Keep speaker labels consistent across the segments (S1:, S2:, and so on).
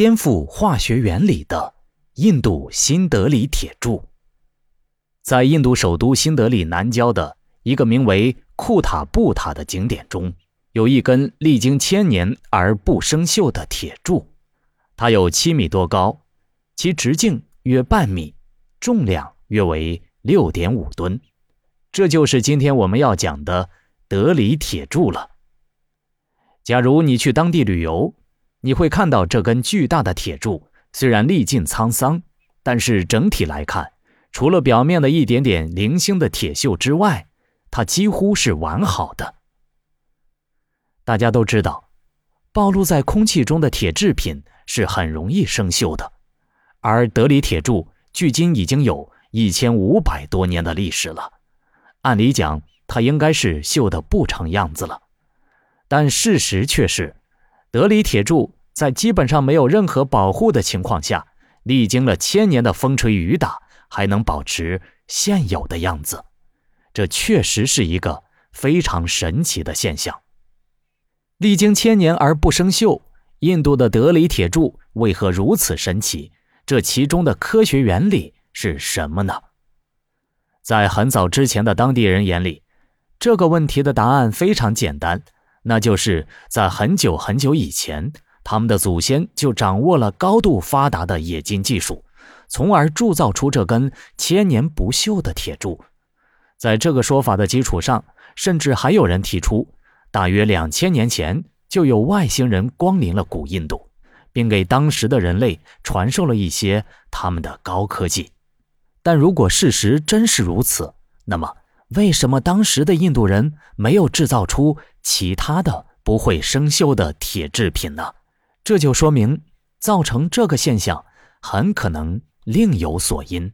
S1: 颠覆化学原理的印度新德里铁柱。在印度首都新德里南郊的一个名为库塔布塔的景点中，有一根历经千年而不生锈的铁柱，它有七米多高，其直径约半米，重量约为六点五吨。这就是今天我们要讲的德里铁柱了。假如你去当地旅游，你会看到这根巨大的铁柱，虽然历尽沧桑，但是整体来看，除了表面的一点点零星的铁锈之外，它几乎是完好的。大家都知道，暴露在空气中的铁制品是很容易生锈的，而德里铁柱距今已经有一千五百多年的历史了。按理讲，它应该是锈得不成样子了，但事实却是，德里铁柱在基本上没有任何保护的情况下，历经了千年的风吹雨打，还能保持现有的样子，这确实是一个非常神奇的现象。历经千年而不生锈，印度的德里铁柱为何如此神奇？这其中的科学原理是什么呢？在很早之前的当地人眼里，这个问题的答案非常简单，那就是在很久很久以前，他们的祖先就掌握了高度发达的冶金技术，从而铸造出这根千年不锈的铁柱。在这个说法的基础上，甚至还有人提出，大约两千年前就有外星人光临了古印度，并给当时的人类传授了一些他们的高科技。但如果事实真是如此，那么为什么当时的印度人没有制造出其他的不会生锈的铁制品呢？这就说明造成这个现象很可能另有所因，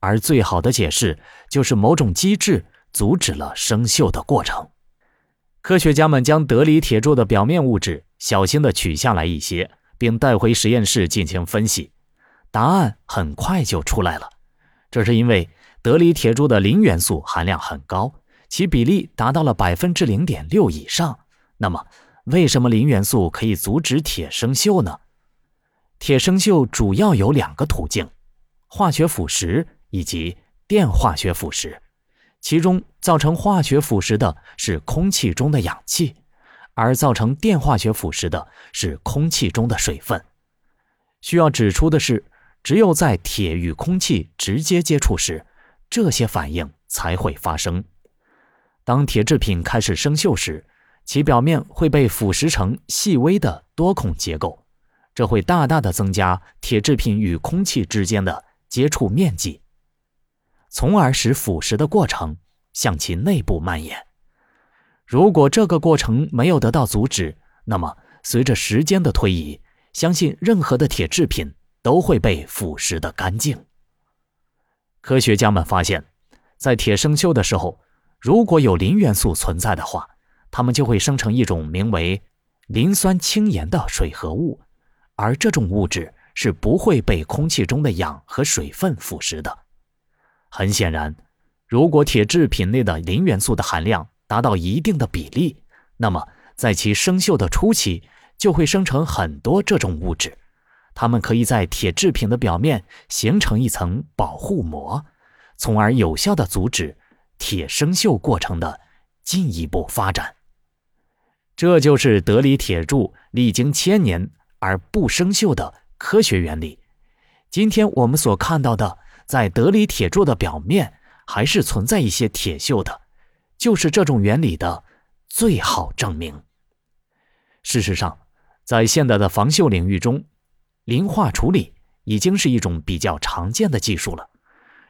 S1: 而最好的解释就是某种机制阻止了生锈的过程。科学家们将德里铁柱的表面物质小心地取下来一些，并带回实验室进行分析，答案很快就出来了。这是因为德里铁柱的磷元素含量很高，其比例达到了百分之零点六以上。那么，为什么磷元素可以阻止铁生锈呢？铁生锈主要有两个途径：化学腐蚀以及电化学腐蚀。其中，造成化学腐蚀的是空气中的氧气，而造成电化学腐蚀的是空气中的水分。需要指出的是。只有在铁与空气直接接触时，这些反应才会发生。当铁制品开始生锈时，其表面会被腐蚀成细微的多孔结构，这会大大的增加铁制品与空气之间的接触面积，从而使腐蚀的过程向其内部蔓延。如果这个过程没有得到阻止，那么随着时间的推移，相信任何的铁制品。都会被腐蚀的干净。科学家们发现，在铁生锈的时候，如果有磷元素存在的话，它们就会生成一种名为磷酸氢盐的水合物，而这种物质是不会被空气中的氧和水分腐蚀的。很显然，如果铁制品内的磷元素的含量达到一定的比例，那么在其生锈的初期就会生成很多这种物质。它们可以在铁制品的表面形成一层保护膜，从而有效地阻止铁生锈过程的进一步发展。这就是德里铁柱历经千年而不生锈的科学原理。今天我们所看到的，在德里铁柱的表面还是存在一些铁锈的，就是这种原理的最好证明。事实上，在现代的防锈领域中，磷化处理已经是一种比较常见的技术了。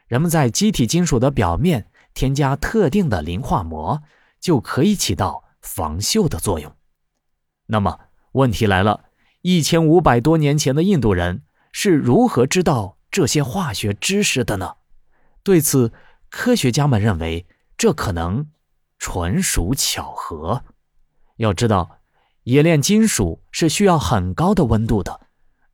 S1: 人们在机体金属的表面添加特定的磷化膜，就可以起到防锈的作用。那么问题来了：一千五百多年前的印度人是如何知道这些化学知识的呢？对此，科学家们认为这可能纯属巧合。要知道，冶炼金属是需要很高的温度的。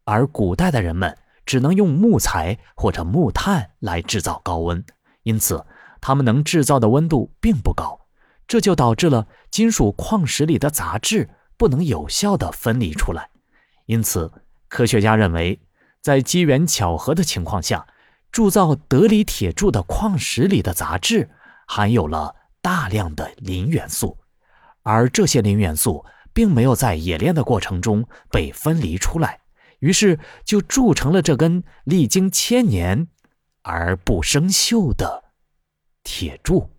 S1: 而古代的人们只能用木材或者木炭来制造高温，因此他们能制造的温度并不高，这就导致了金属矿石里的杂质不能有效地分离出来，因此科学家认为，在机缘巧合的情况下，铸造德里铁柱的矿石里的杂质含有了大量的磷元素，而这些磷元素并没有在冶炼的过程中被分离出来，于是就铸成了这根历经千年而不生锈的铁柱。